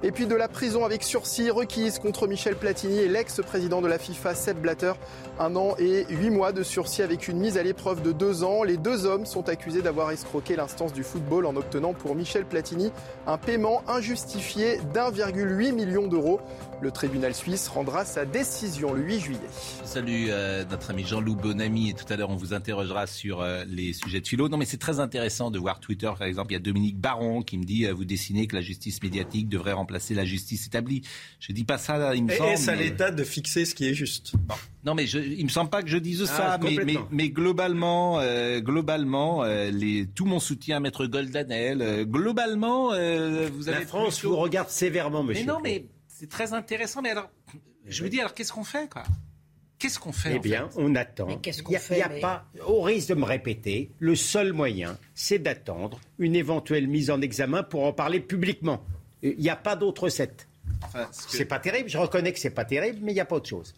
Et puis de la prison avec sursis requise contre Michel Platini et l'ex-président de la FIFA, Seb Blatter. Un an et huit mois de sursis avec une mise à l'épreuve de deux ans. Les deux hommes sont accusés d'avoir escroqué l'instance du football en obtenant pour Michel Platini un paiement injustifié d'1,8 million d'euros. Le tribunal suisse rendra sa décision le 8 juillet. Salut euh, notre ami Jean-Loup Bonamy et tout à l'heure on vous interrogera sur euh, les sujets de philo. Non mais c'est très intéressant de voir Twitter par exemple. Il y a Dominique Baron qui me dit euh, vous dessinez que la justice médiatique devrait remplacer la justice établie. Je dis pas ça, il me semble. Et à l'État de fixer ce qui est juste. Non mais je, il me semble pas que je dise ça, ah, mais, mais, mais, globalement, globalement, les, tout mon soutien à Maître Goldanel. globalement, vous avez la France vous regarde sévèrement, monsieur. Mais non mais c'est très intéressant. Mais alors, je me dis, alors qu'est-ce qu'on fait, quoi? Qu'est-ce qu'on fait Eh bien, on attend. qu'est-ce qu'on fait a pas, au risque de me répéter, le seul moyen, c'est d'attendre une éventuelle mise en examen pour en parler publiquement. Il n'y a pas d'autre recette. Enfin, C'est pas terrible, je reconnais que c'est pas terrible, mais il n'y a pas autre chose.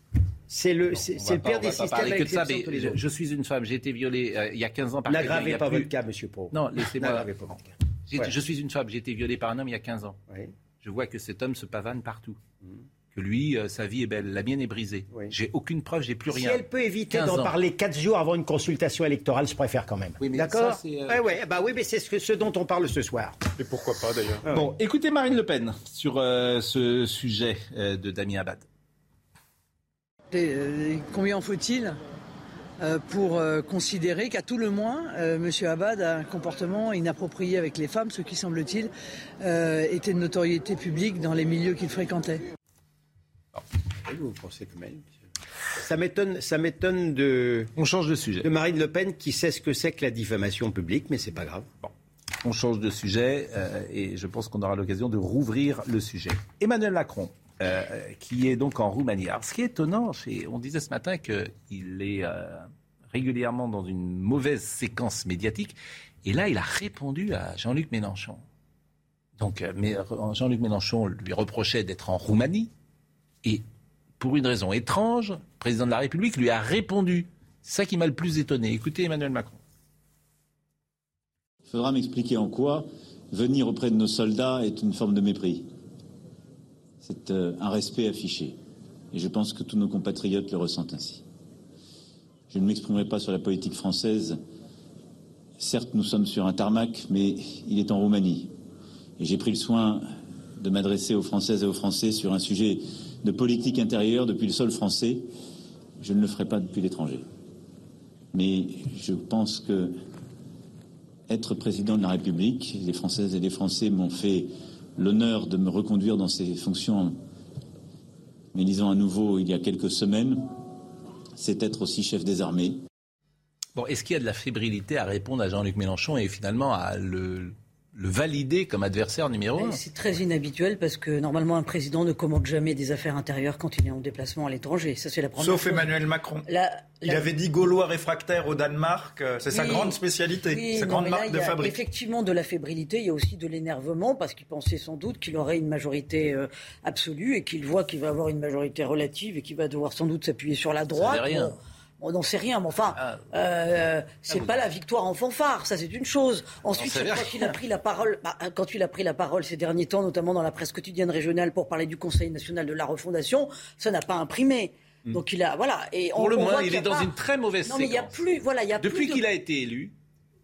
C'est le, c'est, le pire des systèmes. Que de ça, mais je, je, suis une femme, j'ai été violée euh, il y a 15 ans par N'aggravez pas votre cas, monsieur Pro. Non, laissez-moi. Je suis une femme, j'ai été violée par un homme il y a 15 ans. Je vois que cet homme se pavane partout. Que lui, euh, sa vie est belle, la mienne est brisée. J'ai aucune preuve, j'ai plus rien. Si elle peut éviter d'en parler quatre jours avant une consultation électorale, je préfère quand même. Oui, D'accord euh, ouais, bah oui, mais c'est ce, dont on parle ce soir. Et pourquoi pas d'ailleurs ah Bon, écoutez Marine Le Pen sur euh, ce sujet de Damien Abad. combien en faut-il pour considérer qu'à tout le moins, M. Abad a un comportement inapproprié avec les femmes, ce qui, semble-t-il, était de notoriété publique dans les milieux qu'il fréquentait? Vous pensez que ça m'étonne, ça m'étonne de. On change de sujet. De Marine Le Pen qui sait ce que c'est que la diffamation publique, mais c'est pas grave. Bon. On change de sujet et je pense qu'on aura l'occasion de rouvrir le sujet. Emmanuel Macron, euh, qui est donc en Roumanie. Alors, ce qui est étonnant, on disait ce matin qu'il est euh, régulièrement dans une mauvaise séquence médiatique, et là, il a répondu à Jean-Luc Mélenchon. Donc, euh, Jean-Luc Mélenchon lui reprochait d'être en Roumanie, et pour une raison étrange, le président de la République lui a répondu. C'est ça qui m'a le plus étonné. Écoutez Emmanuel Macron. Il faudra m'expliquer en quoi venir auprès de nos soldats est une forme de mépris. C'est euh, un respect affiché. Et je pense que tous nos compatriotes le ressentent ainsi. Je ne m'exprimerai pas sur la politique française. Certes, nous sommes sur un tarmac, mais il est en Roumanie. Et j'ai pris le soin de m'adresser aux Françaises et aux Français sur un sujet de politique intérieure depuis le sol français. Je ne le ferai pas depuis l'étranger. Mais je pense que être président de la République, les Françaises et les Français m'ont fait l'honneur de me reconduire dans ces fonctions, mais disons à nouveau il y a quelques semaines, c'est être aussi chef des armées. Bon, est-ce qu'il y a de la fébrilité à répondre à Jean-Luc Mélenchon et finalement à le, le valider comme adversaire numéro un. C'est très inhabituel parce que normalement un président ne commande jamais des affaires intérieures quand il est en déplacement à l'étranger. Ça c'est la première Sauf Emmanuel Macron. Il avait dit Gaulois réfractaire au Danemark. Euh, c'est sa grande spécialité, sa grande marque de fabrique. Effectivement, de la fébrilité, il y a aussi de l'énervement parce qu'il pensait sans doute qu'il aurait une majorité euh, absolue et qu'il voit qu'il va avoir une majorité relative et qu'il va devoir sans doute s'appuyer sur la droite. rien. On n'en sait rien, mais enfin, ah. euh, c'est ah, pas la victoire en fanfare, ça c'est une chose. Ensuite, quand il a pris la parole, bah, quand il a pris la parole ces derniers temps, notamment dans la presse quotidienne régionale pour parler du Conseil national de la refondation, ça n'a pas imprimé. Hmm. Donc il a, voilà. Et pour le moins, il est dans une très mauvaise non, Mais il y a plus, voilà, il y a Depuis qu'il a été élu,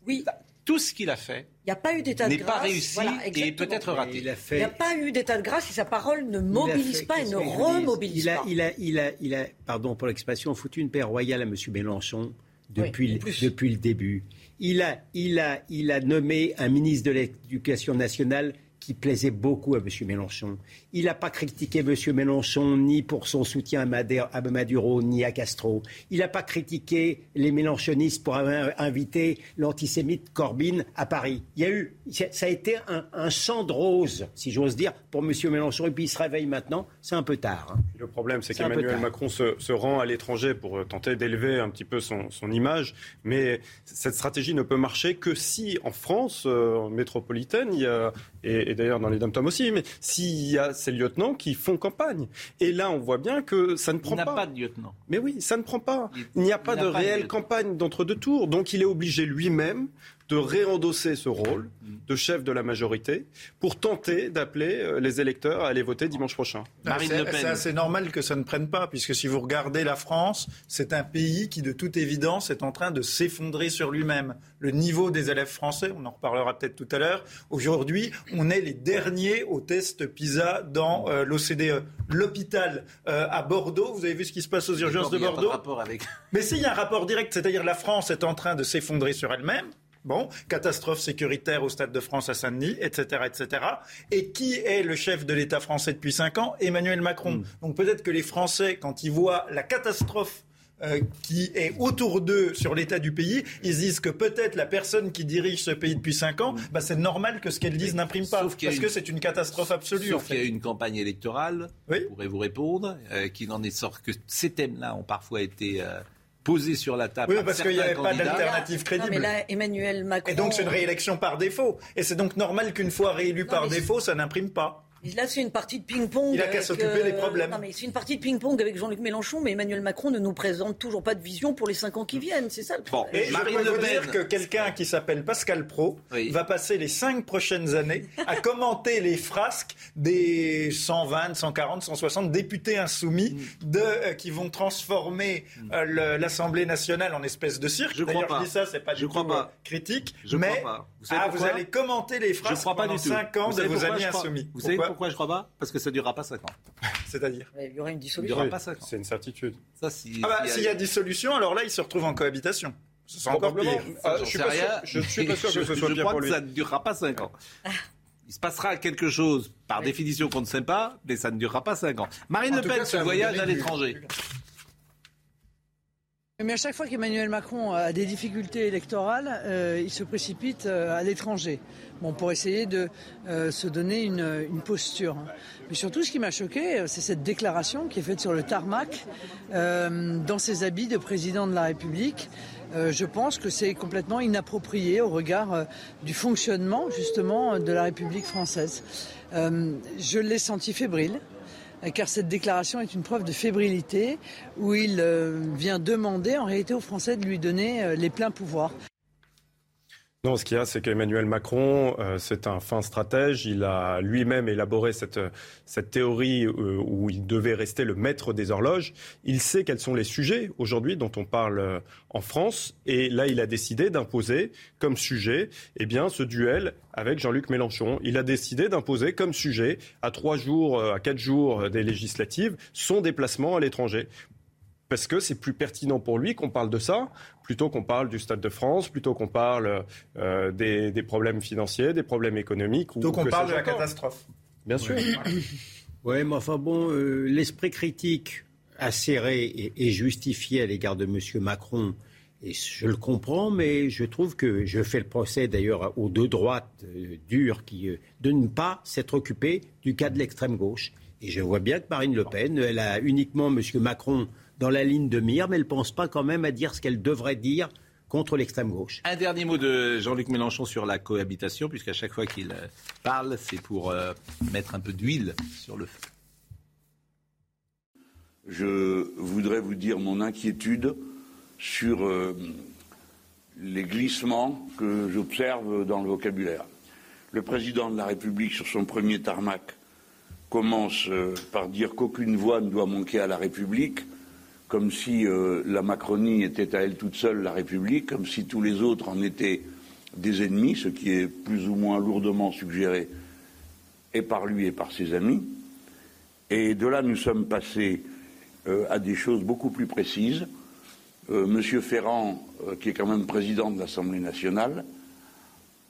oui tout ce qu'il a fait il n'y a pas eu d'état de grâce. N'est pas réussi et peut-être raté. Il n'y a pas eu d'état de grâce et sa parole ne mobilise pas et ne remobilise pas. Il a, il, a, il, a, pardon pour l'expression, foutu une paix royale à M. Mélenchon depuis, depuis le début. Il a, il, a, il a nommé un ministre de l'Éducation nationale qui plaisait beaucoup à M. Mélenchon. Il n'a pas critiqué M. Mélenchon ni pour son soutien à Maduro ni à Castro. Il n'a pas critiqué les Mélenchonistes pour avoir invité l'antisémite Corbyn à Paris. Il y a eu, ça a été un, champ de rose, si j'ose dire, pour M. Mélenchon. Et puis il se réveille maintenant. C'est un peu tard. Hein. Le problème, c'est qu'Emmanuel Macron se, rend à l'étranger pour euh, tenter d'élever un petit peu son, image. Mais cette stratégie ne peut marcher que si, en France euh, métropolitaine, il y a, et d'ailleurs dans les dom aussi, mais s'il y a ces lieutenants qui font campagne. Et là, on voit bien que ça ne prend pas. Il n'y a pas de lieutenant. Mais oui, ça ne prend pas. Il n'y a pas de réelle campagne d'entre deux tours. Donc il est obligé lui-même de réendosser ce rôle de chef de la majorité pour tenter d'appeler euh, les électeurs à aller voter dimanche prochain. C'est assez normal que ça ne prenne pas, puisque si vous regardez la France, c'est un pays qui, de toute évidence, est en train de s'effondrer sur lui-même. Le niveau des élèves français, on en reparlera peut-être tout à l'heure, aujourd'hui, on est les derniers au test PISA dans euh, l'OCDE. L'hôpital euh, à Bordeaux, vous avez vu ce qui se passe aux urgences de Bordeaux avec... Mais s'il y a un rapport direct, c'est-à-dire la France est en train de s'effondrer sur elle-même, Bon, catastrophe sécuritaire au Stade de France à Saint-Denis, etc., etc. Et qui est le chef de l'État français depuis cinq ans? Emmanuel Macron. Hmm. Donc peut-être que les Français, quand ils voient la catastrophe euh, qui est autour d'eux sur l'état du pays, ils disent que peut-être la personne qui dirige ce pays depuis cinq ans, bah, c'est normal que ce qu'elle dise n'imprime pas, parce que c'est une catastrophe absolue. Sauf qu'il y a une campagne électorale, oui. pourrait vous répondre, euh, qui n'en est sort que ces thèmes-là ont parfois été euh, posé sur la table. Oui, parce qu'il n'y avait pas d'alternative crédible. mais là, Emmanuel Macron. Et donc, c'est une réélection par défaut. Et c'est donc normal qu'une fois réélu par défaut, ça n'imprime pas. Là, c'est une partie de ping-pong. Il a qu'à s'occuper des problèmes. Non, mais c'est une partie de ping-pong avec Jean-Luc Mélenchon, mais Emmanuel Macron ne nous présente toujours pas de vision pour les cinq ans qui viennent. C'est ça le problème. Bon, et Marine je peux vous dire que quelqu'un qui s'appelle Pascal Pro va passer les cinq prochaines années à commenter les frasques des 120, 140, 160 députés insoumis mm. de, euh, qui vont transformer mm. euh, l'Assemblée nationale en espèce de cirque. Je dis ça, c'est pas du tout euh, critique. Je mais Vous, ah, vous allez commenter les frasques pendant 5 ans de vos amis insoumis. Vous savez pourquoi je crois pas Parce que ça ne durera pas 5 ans. C'est-à-dire Il y aura une dissolution. Il durera pas 5 ans. C'est une certitude. Ça, si, ah bah, s'il y a dissolution, alors là, ils se retrouvent en cohabitation. C'est encore pire. Ah, je suis pas sûr, je suis pas sûr que ce soit je pire crois pour lui. que ça ne durera pas 5 ans. Il se passera quelque chose, par définition, qu'on ne sait pas, mais ça ne durera pas 5 ans. Marine Le Pen, ce voyage à l'étranger. Mais à chaque fois qu'Emmanuel Macron a des difficultés électorales, euh, il se précipite euh, à l'étranger. Bon, pour essayer de euh, se donner une, une, posture. Mais surtout, ce qui m'a choqué, c'est cette déclaration qui est faite sur le tarmac, dans ses habits de président de la République. je pense que c'est complètement inapproprié au regard du fonctionnement, justement, de la République française. je l'ai senti fébrile. Euh, car cette déclaration est une preuve de fébrilité où il euh, vient demander en réalité aux Français de lui donner euh, les pleins pouvoirs. Non, ce qu'il y a, c'est qu'Emmanuel Macron, c'est un fin stratège. Il a lui-même élaboré cette, cette théorie où il devait rester le maître des horloges. Il sait quels sont les sujets aujourd'hui dont on parle en France. Et là, il a décidé d'imposer comme sujet eh bien, ce duel avec Jean-Luc Mélenchon. Il a décidé d'imposer comme sujet, à trois jours, euh, à quatre jours des législatives, son déplacement à l'étranger parce que c'est plus pertinent pour lui qu'on parle de ça, plutôt qu'on parle du Stade de France, plutôt qu'on parle euh, des, problèmes financiers, des problèmes économiques. Plutôt qu'on parle de la catastrophe. Bien sûr. Oui, mais enfin bon, euh, l'esprit critique acéré et, et, justifié à l'égard de M. Macron et je le comprends, mais je trouve que je fais le procès d'ailleurs aux deux droites euh, dures qui, euh, de ne pas s'être occupées du cas de l'extrême gauche. Et je vois bien que Marine Le Pen, elle a uniquement M. Macron dans la ligne de mire, mais elle ne pense pas quand même à dire ce qu'elle devrait dire contre l'extrême gauche. Un dernier mot de Jean-Luc Mélenchon sur la cohabitation, puisqu'à chaque fois qu'il euh, parle, c'est pour mettre un peu d'huile sur le feu. Je voudrais vous dire mon inquiétude sur euh, les glissements que j'observe dans le vocabulaire. Le président de la République, sur son premier tarmac, commence euh, par dire qu'aucune voix ne doit manquer à la République, comme si euh, la Macronie était à elle toute seule la République, comme si tous les autres en étaient des ennemis, ce qui est plus ou moins lourdement suggéré et par lui et par ses amis. Et de là, nous sommes passés à des choses beaucoup plus précises. Euh, Monsieur Ferrand, euh, qui est quand même président de l'Assemblée nationale,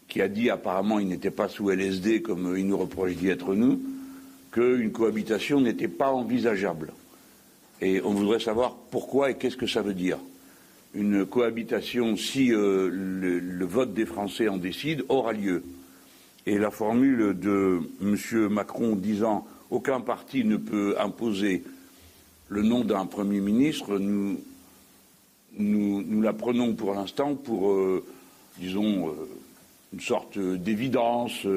qui a dit apparemment il n'était pas sous LSD comme il nous reproche d'y être nous, qu'une cohabitation n'était pas envisageable. Et on voudrait savoir pourquoi et qu'est-ce que ça veut dire. Une cohabitation, si euh, le, vote des Français en décide, aura lieu. Et la formule de M. Macron disant aucun parti ne peut imposer le nom d'un Premier ministre nous la prenons pour l'instant pour, euh, disons, euh, une sorte d'évidence,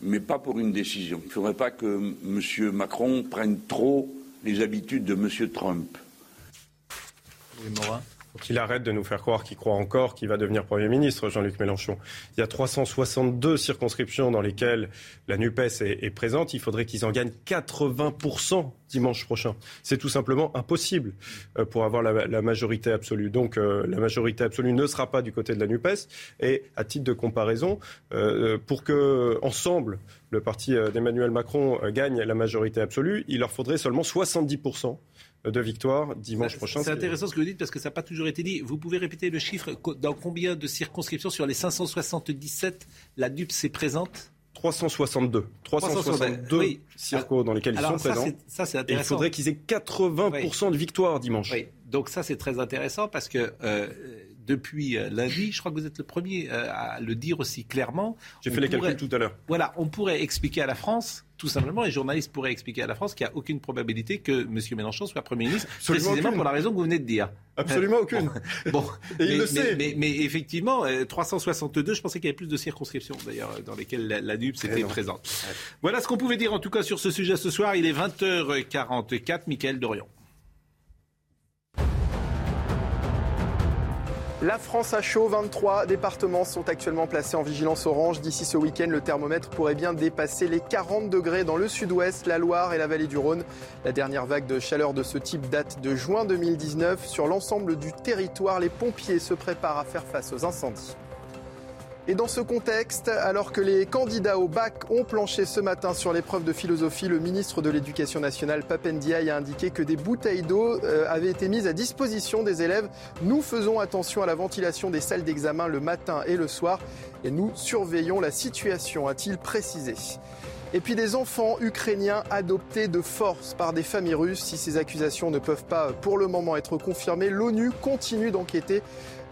mais pas pour une décision. Il ne faudrait pas que M. Macron prenne trop les habitudes de M. Trump. Qu'il arrête de nous faire croire qu'il croit encore qu'il va devenir Premier ministre, Jean-Luc Mélenchon. Il y a 362 circonscriptions dans lesquelles la NUPES est, présente. Il faudrait qu'ils en gagnent 80% dimanche prochain. C'est tout simplement impossible euh, pour avoir la, majorité absolue. Donc euh, la majorité absolue ne sera pas du côté de la NUPES. Et à titre de comparaison, euh, pour que ensemble le parti d'Emmanuel Macron gagne la majorité absolue, il leur faudrait seulement 70% de victoire dimanche prochain. C'est intéressant ce que vous dites parce que ça n'a pas toujours été dit. Vous pouvez répéter le chiffre dans combien de circonscriptions sur les 577 la DUP s'est présente? 362. 362 circos dans lesquels ils sont présents. Ça, c'est intéressant. il faudrait qu'ils aient 80% de victoire dimanche. Donc ça, c'est très intéressant parce que euh, depuis euh, lundi, je crois que vous êtes le premier euh, à le dire aussi clairement. J'ai fait les calculs tout à l'heure. Voilà, on pourrait expliquer à la France tout simplement, les journalistes pourraient expliquer à la France qu'il n'y a aucune probabilité que M. Mélenchon soit Premier ministre, précisément pour la raison que vous venez de dire. Absolument aucune. bon, Et mais, il le sait. Mais, effectivement, 362, je pensais qu'il y avait plus de circonscriptions d'ailleurs dans lesquelles la, la NUP s'était présente. Voilà ce qu'on pouvait dire en tout cas sur ce sujet ce soir. Il est 20h44, Michael Dorian. La France a chaud, 23 départements sont actuellement placés en vigilance orange. D'ici ce week-end, le thermomètre pourrait bien dépasser les 40 degrés dans le sud-ouest, la Loire et la vallée du Rhône. La dernière vague de chaleur de ce type date de juin 2019. Sur l'ensemble du territoire, les pompiers se préparent à faire face aux incendies. Et dans ce contexte, alors que les candidats au bac ont planché ce matin sur l'épreuve de philosophie, le ministre de l'Éducation nationale, Papendiaï, a indiqué que des bouteilles d'eau euh, avaient été mises à disposition des élèves. Nous faisons attention à la ventilation des salles d'examen le matin et le soir et nous surveillons la situation, a-t-il précisé. Et puis des enfants ukrainiens adoptés de force par des familles russes. Si ces accusations ne peuvent pas pour le moment être confirmées, l'ONU continue d'enquêter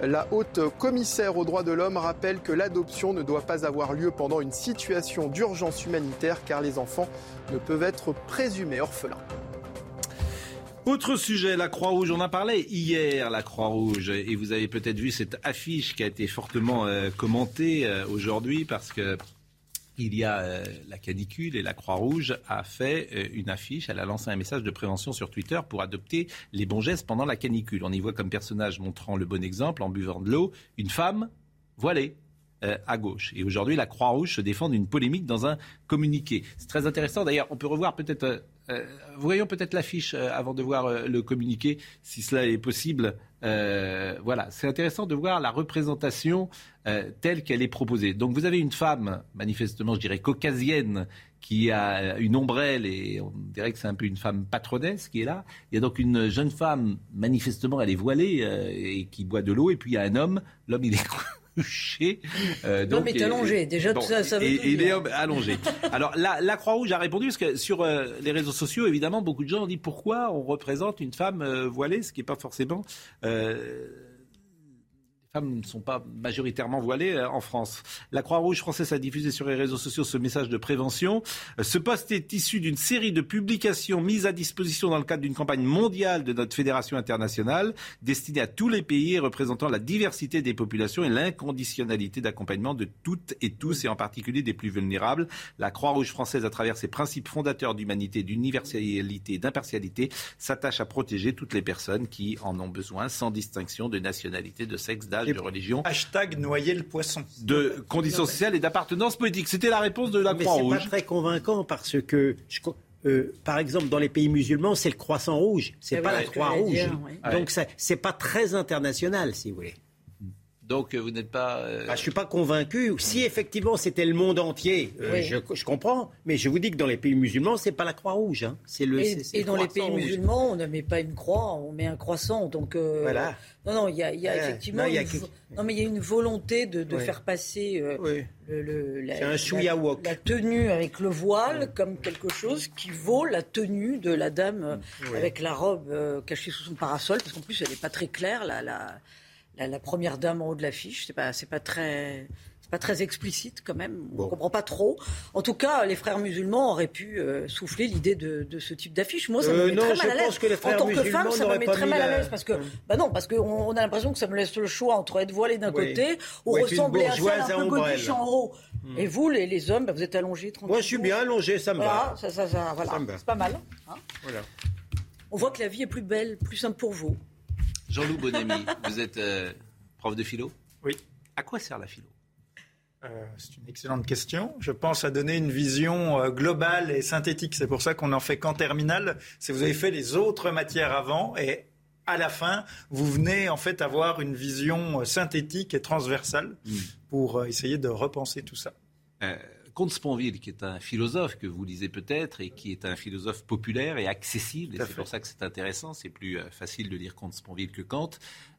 la haute commissaire aux droits de l'homme rappelle que l'adoption ne doit pas avoir lieu pendant une situation d'urgence humanitaire car les enfants ne peuvent être présumés orphelins. Autre sujet, la Croix-Rouge. On en parlait hier, la Croix-Rouge. Et vous avez peut-être vu cette affiche qui a été fortement euh, commentée euh, aujourd'hui parce que il y a euh, la canicule et la Croix-Rouge a fait euh, une affiche, elle a lancé un message de prévention sur Twitter pour adopter les bons gestes pendant la canicule. On y voit comme personnage montrant le bon exemple en buvant de l'eau une femme voilée. Euh, à gauche. Et aujourd'hui, la Croix-Rouge se défend d'une polémique dans un communiqué. C'est très intéressant. D'ailleurs, on peut revoir peut-être, voyons peut-être l'affiche avant de voir le communiqué, si cela est possible. Voilà, c'est intéressant de voir la représentation euh, telle qu'elle est proposée. Donc vous avez une femme, manifestement, je dirais, caucasienne, qui a une ombrelle et on dirait que c'est un peu une femme patronesse qui est là. Il y a donc une jeune femme, manifestement, elle est voilée euh, et qui boit de l'eau. Et puis il y a un homme, l'homme il est couché. Euh, l'homme est allongé, déjà tout ça, ça veut et, et il est allongé. Alors la, la Croix-Rouge a répondu, parce que sur les réseaux sociaux, évidemment, beaucoup de gens ont dit pourquoi on représente une femme voilée, ce qui n'est pas forcément femmes ne sont pas majoritairement voilées euh, en France. La Croix-Rouge française a diffusé sur les réseaux sociaux ce message de prévention. Euh, ce poste est issu d'une série de publications mises à disposition dans le cadre d'une campagne mondiale de notre fédération internationale destinée à tous les pays et représentant la diversité des populations et l'inconditionnalité d'accompagnement de toutes et tous et en particulier des plus vulnérables. La Croix-Rouge française, à travers ses principes fondateurs d'humanité, d'universalité et d'impartialité, s'attache à protéger toutes les personnes qui en ont besoin sans distinction de nationalité, de sexe, d'âge de religion. Hashtag noyer le poisson. De conditions sociales et d'appartenance politique. C'était la réponse de la Croix-Rouge. Mais c'est pas très convaincant parce que, euh, par exemple, dans les pays musulmans, c'est le croissant rouge, c'est ah pas la Croix-Rouge. Donc c'est pas très international, si vous voulez. Donc euh, vous n'êtes pas. Euh... ne bah, je suis pas convaincu. Si effectivement c'était le monde entier, euh, je, je, comprends. Mais je vous dis que dans les pays musulmans, c'est pas la croix rouge. Hein. C'est le. Et, et dans les pays musulmans, on ne met pas une croix, on met un croissant. Donc euh, voilà. Non, non, il y a, y a effectivement. Non, une... non, mais il y a une volonté de, de faire passer le, le, la, un la, la, tenue avec le voile comme quelque chose qui vaut la tenue de la dame avec la robe cachée sous son parasol, parce qu'en plus elle n'est pas très claire. La, la, la, première dame en haut de l'affiche. C'est pas, c'est pas très, c'est pas très explicite quand même. On comprend pas trop. En tout cas, les frères musulmans auraient pu euh, souffler l'idée de, de, ce type d'affiche. Moi, ça me euh, met très mal à l'aise. En tant que femme, ça me met très mal à l'aise parce que, bah non, parce qu'on a l'impression que ça me laisse le choix entre être voilée d'un côté ou ressembler à celle un peu godiche en haut. Hmm. Et vous, les, les hommes, bah, vous êtes allongés tranquillement. Moi, je suis bien allongé, ça me va. Ça, ça, voilà. C'est pas mal. Hein. voilà. On voit que la vie est plus belle, plus simple pour vous. Jean-Loup Bonamy, vous êtes euh, prof de philo? Oui. À quoi sert la philo? Euh, c'est une excellente question. Je pense à donner une vision euh, globale et synthétique. C'est pour ça qu'on n'en fait qu'en terminale. Si vous avez fait les autres matières avant et à la fin, vous venez en fait avoir une vision synthétique et transversale hmm. pour essayer de repenser tout ça. Comte Sponville, qui est un philosophe que vous lisez peut-être et qui est un philosophe populaire et accessible, et c'est pour ça que c'est intéressant, c'est plus euh, facile de lire Comte Sponville que Kant,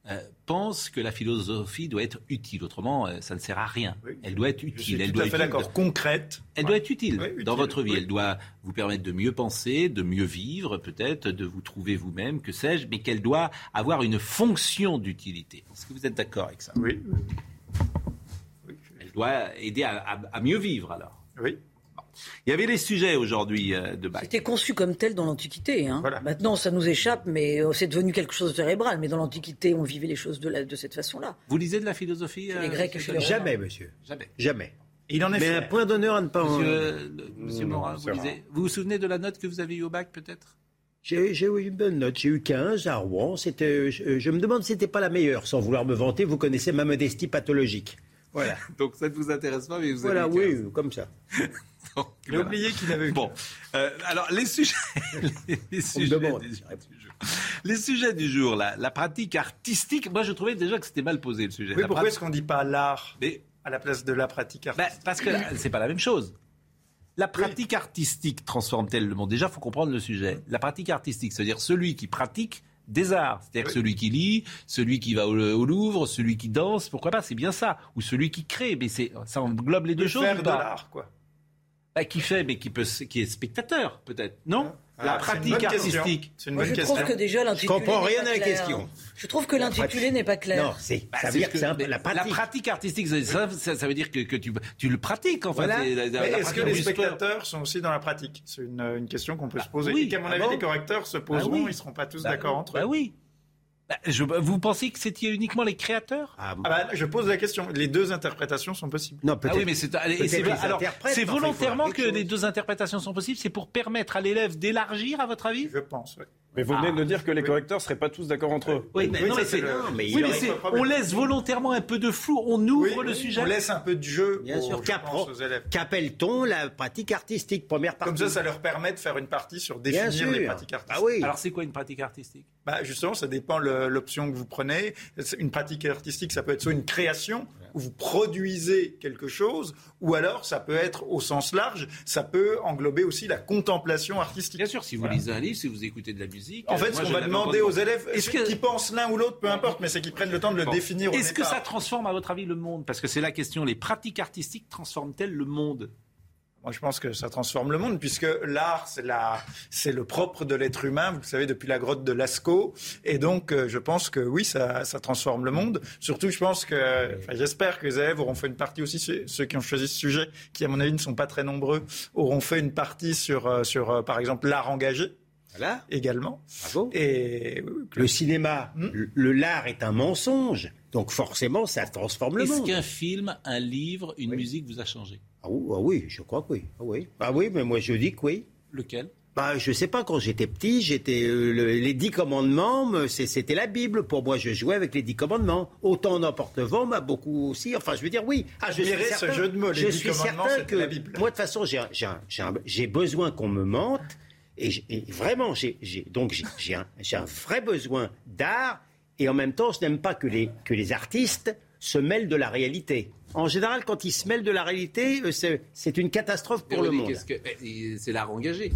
euh, pense que la philosophie doit être utile. Autrement, euh, ça ne sert à rien. Elle doit être utile. elle doit d'accord. Concrète. Elle doit être utile, dans votre vie. Elle doit vous permettre de mieux penser, de mieux vivre, peut-être, de vous trouver vous-même, que sais-je, mais qu'elle doit avoir une fonction d'utilité. Est-ce que vous êtes d'accord avec ça? Oui doit aider à, mieux vivre alors. Oui. Il y avait les sujets aujourd'hui euh, de Bach. C'était conçu comme tel dans l'Antiquité. Hein. Maintenant, ça nous échappe, mais euh, c'est devenu quelque chose de cérébral. Mais dans l'Antiquité, on vivait les choses de, de cette façon-là. Vous lisez de la philosophie Les Grecs euh, Jamais, monsieur. Jamais. Jamais. Il en est mais un point d'honneur à ne pas Monsieur, monsieur Morin, vous, lisez. vous vous souvenez de la note que vous avez eue au bac, peut-être? J'ai eu une bonne note. J'ai eu 15 à Rouen. C'était, je, me demande si c'était pas la meilleure. Sans vouloir me vanter, vous connaissez ma modestie pathologique. Voilà. Donc ça ne vous intéresse pas, mais vous Voilà, oui, comme ça. J'ai oublié qu'il avait Bon, euh, alors les sujets, les, sujets du, les sujets du jour, la, la pratique artistique. Moi, je trouvais déjà que c'était mal posé le sujet. Oui, pourquoi est-ce qu'on ne dit pas l'art à la place de la pratique ben, artistique Parce que c'est pas la même chose. La pratique artistique transforme-t-elle le monde? Déjà, il faut comprendre le sujet. La pratique artistique, c'est-à-dire celui qui pratique des arts. C'est-à-dire celui qui lit, celui qui va au, Louvre, celui qui danse, pourquoi pas, c'est bien ça. Ou celui qui crée, mais ça englobe les deux choses. Faire de l'art, quoi. Bah, qui fait, mais qui, peut, qui est spectateur, peut-être. Non La ah, pratique artistique. C'est une bonne question. Je trouve que déjà l'intitulé. Je comprends rien à la question. Je trouve que l'intitulé n'est pas clair. Non, c'est. Bah, ça veut dire que, c'est la pratique. La pratique artistique, ça, ça, veut dire que, que tu, tu, le pratiques, en fait. Est-ce que les spectateurs sont aussi dans la pratique? C'est une, une, question qu'on peut se poser. Oui. Et qu'à mon avis, les correcteurs se poseront, ils ne seront pas tous d'accord entre eux. Bah oui. Bah, vous pensez que c'était uniquement les créateurs? Ah, ah bah, Je pose la question. Les deux interprétations sont possibles. Non, peut-être. Ah oui, mais c'est alors c'est volontairement que les deux interprétations sont possibles. C'est pour permettre à l'élève d'élargir, à votre avis? Je pense. Oui. Mais vous venez de dire que les correcteurs ne seraient pas tous d'accord entre eux. Oui, mais, non, mais, on laisse volontairement un peu de flou, on ouvre le sujet. On laisse un peu de jeu Bien sûr. Qu'appelle-t-on la pratique artistique Première partie. Comme ça, ça leur permet de faire une partie sur définir les pratiques artistiques. Ah oui. Alors c'est quoi une pratique artistique? Bah, Justement, ça dépend l'option que vous prenez. Une pratique artistique, ça peut être soit une création, où vous produisez quelque chose, ou alors ça peut être au sens large, ça peut englober aussi la contemplation artistique. Bien sûr, si vous lisez un livre, si vous écoutez de la musique, en fait, ce qu'on va demander aux élèves, est-ce qu'ils pensent l'un ou l'autre, peu importe, mais c'est qu'ils prennent le temps de le définir Est-ce que ça transforme, à votre avis, le monde? Parce que c'est la question. Les pratiques artistiques transforment-elles le monde? Je pense que ça transforme le monde, puisque l'art, c'est, la, c'est le propre de l'être humain, vous le savez, depuis la grotte de Lascaux. Et donc, euh, je pense que oui, ça, ça transforme le monde. Surtout, je pense que, enfin, j'espère que les élèves auront fait une partie aussi, ceux qui ont choisi ce sujet, qui, à mon avis, ne sont pas très nombreux, auront fait une partie sur, euh, sur euh, par exemple, l'art engagé. Voilà. Également. Bravo. Et le cinéma, hmm. le l'art est un mensonge. Donc forcément, ça transforme le monde. Est-ce qu'un film, un livre, une musique vous a changé? Ah, ah oui, je crois que oui. Ah oui. Ah oui, mais moi je dis que oui. Lequel? Bah, je sais pas, quand j'étais petit, j'étais euh, les dix commandements, c'était la Bible. Pour moi, je jouais avec les dix commandements. Autant n'importe vent m'a beaucoup aussi. Enfin, je veux dire, oui. Ah, je suis certain, ce jeu de mots. Les je suis certain que la Bible. moi, de toute façon, j'ai besoin qu'on me mente. Et, vraiment, j'ai donc j'ai un, un, vrai besoin d'art. Et en même temps, je n'aime pas que les, que les artistes se mêlent de la réalité. En général, quand ils se mêlent de la réalité, euh, c'est une catastrophe pour le monde. Eh, c'est l'art engagé.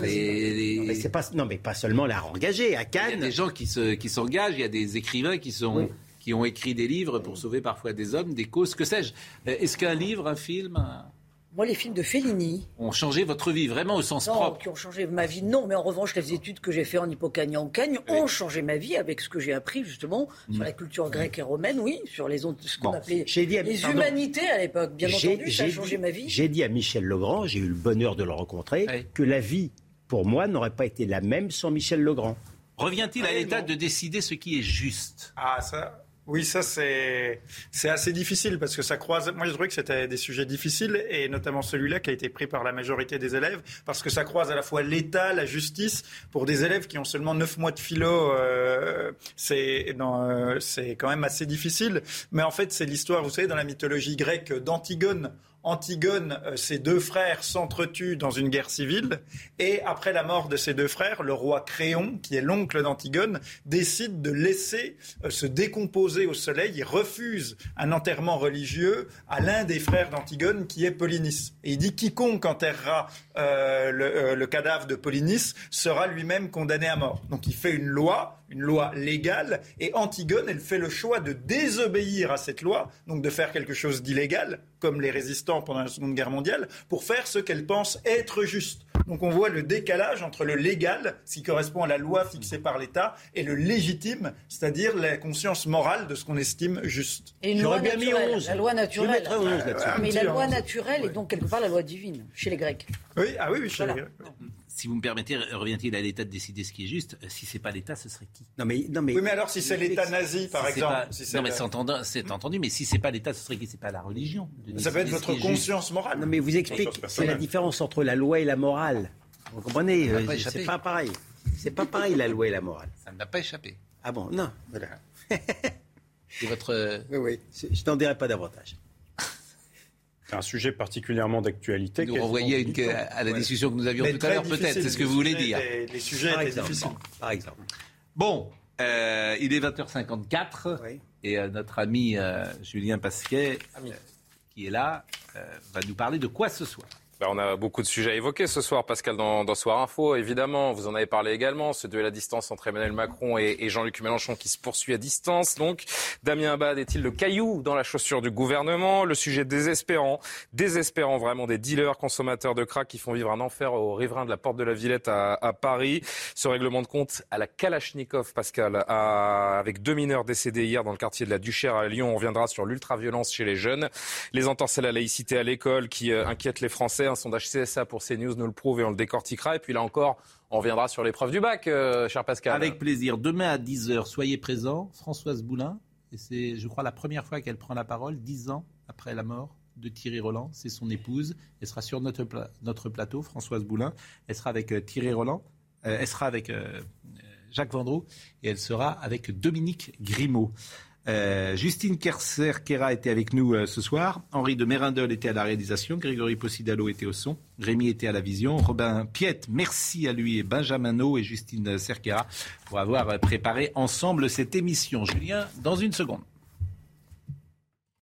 mais c'est pas non mais pas seulement l'art engagé à Cannes. Il y a des gens qui se qui s'engagent, il y a des écrivains qui sont qui ont écrit des livres pour sauver parfois des hommes, des causes, que sais-je. Euh, est-ce qu'un livre, un film, moi, les films de Fellini. Ont changé votre vie, vraiment au sens propre qui ont changé ma vie, non. Mais en revanche, les études que j'ai faites en Hippocagne en Cagne ont changé ma vie avec ce que j'ai appris, justement, sur la culture grecque et romaine, oui, sur les, ce qu'on appelait les humanités à l'époque. Bien entendu, ça a changé ma vie. J'ai dit à Michel Legrand, j'ai eu le bonheur de le rencontrer, que la vie, pour moi, n'aurait pas été la même sans Michel Legrand. Revient-il à l'État de décider ce qui est juste? Ah, ça. Oui, ça c'est assez difficile parce que ça croise. Moi, je trouvais que c'était des sujets difficiles et notamment celui-là qui a été pris par la majorité des élèves parce que ça croise à la fois l'État, la justice pour des élèves qui ont seulement 9 mois de philo. Euh, c'est euh, c'est quand même assez difficile. Mais en fait, c'est l'histoire, vous savez, dans la mythologie grecque d'Antigone. Antigone, euh, ses deux frères s'entretuent dans une guerre civile, et après la mort de ses deux frères, le roi Créon, qui est l'oncle d'Antigone, décide de laisser euh, se décomposer au soleil. Il refuse un enterrement religieux à l'un des frères d'Antigone, qui est Polynice. Et il dit quiconque enterrera euh, le, le cadavre de Polynice sera lui-même condamné à mort. Donc il fait une loi une loi légale, et Antigone, elle fait le choix de désobéir à cette loi, donc de faire quelque chose d'illégal, comme les résistants pendant la Seconde Guerre mondiale, pour faire ce qu'elle pense être juste. Donc on voit le décalage entre le légal, ce qui correspond à la loi fixée par l'État, et le légitime, c'est-à-dire la conscience morale de ce qu'on estime juste. Et une loi naturelle, la loi naturelle. Mais la loi naturelle est donc quelque part la loi divine, chez les Grecs. Oui, ah oui, oui chez les Grecs si vous me permettez, revient-il à l'État de décider ce qui est juste Si c'est pas l'État, ce serait qui? Non mais, non mais, Oui, mais alors si c'est l'État nazi, par exemple. non, mais c'est entendu, mais si c'est pas l'État, ce serait qui? C'est pas la religion. Ça peut être votre conscience morale. Non, mais vous expliquez, c'est la différence entre la loi et la morale. Vous comprenez? Euh, C'est pas pareil. C'est pas pareil la loi et la morale. Ça ne m'a pas échappé. Ah bon? Non. Voilà. c'est votre. Oui, oui. Je n'en dirai pas davantage. C'est un sujet particulièrement d'actualité. Vous renvoyez à, la discussion que nous avions tout à l'heure, peut-être, c'est ce que vous voulez dire. Les sujets étaient difficiles. Par exemple. Bon, euh, il est 20h54 et euh, notre ami euh, Julien Pasquet, qui est là, va nous parler de quoi ce soir bah, on a beaucoup de sujets à évoquer ce soir, Pascal, dans, dans Soir Info. Évidemment, vous en avez parlé également, ce duel à distance entre Emmanuel Macron et, et Jean-Luc Mélenchon qui se poursuit à distance. Donc, Damien Abad est-il le caillou dans la chaussure du gouvernement? Le sujet désespérant, désespérant vraiment des dealers consommateurs de crack qui font vivre un enfer aux riverains de la Porte de la Villette à, à Paris. Ce règlement de compte à la Kalachnikov, Pascal, à, avec deux mineurs décédés hier dans le quartier de la Duchère à Lyon. On reviendra sur l'ultra-violence chez les jeunes, les entorses à la laïcité à l'école qui euh, inquiètent les Français un sondage CSA pour CNews nous le prouve et on le décortiquera. Et puis là encore, on reviendra sur l'épreuve du bac, euh, cher Pascal. Avec plaisir. Demain à 10h, soyez présents. Françoise Boulin, et c'est, je crois, la première fois qu'elle prend la parole, dix ans après la mort de Thierry Roland. C'est son épouse. Elle sera sur notre, notre plateau, Françoise Boulin. Elle sera avec euh, Thierry Roland. Euh, elle sera avec Jacques Vendroux. Et elle sera avec Dominique Grimaud. Euh, Justine Kerser-Kera était avec nous euh, ce soir. Henri de Mérindol était à la réalisation. Grégory Possidalo était au son. Rémi était à la vision. Robin Piette, merci à lui et Benjamin No et Justine Cerquera pour avoir préparé ensemble cette émission. Julien, dans une seconde.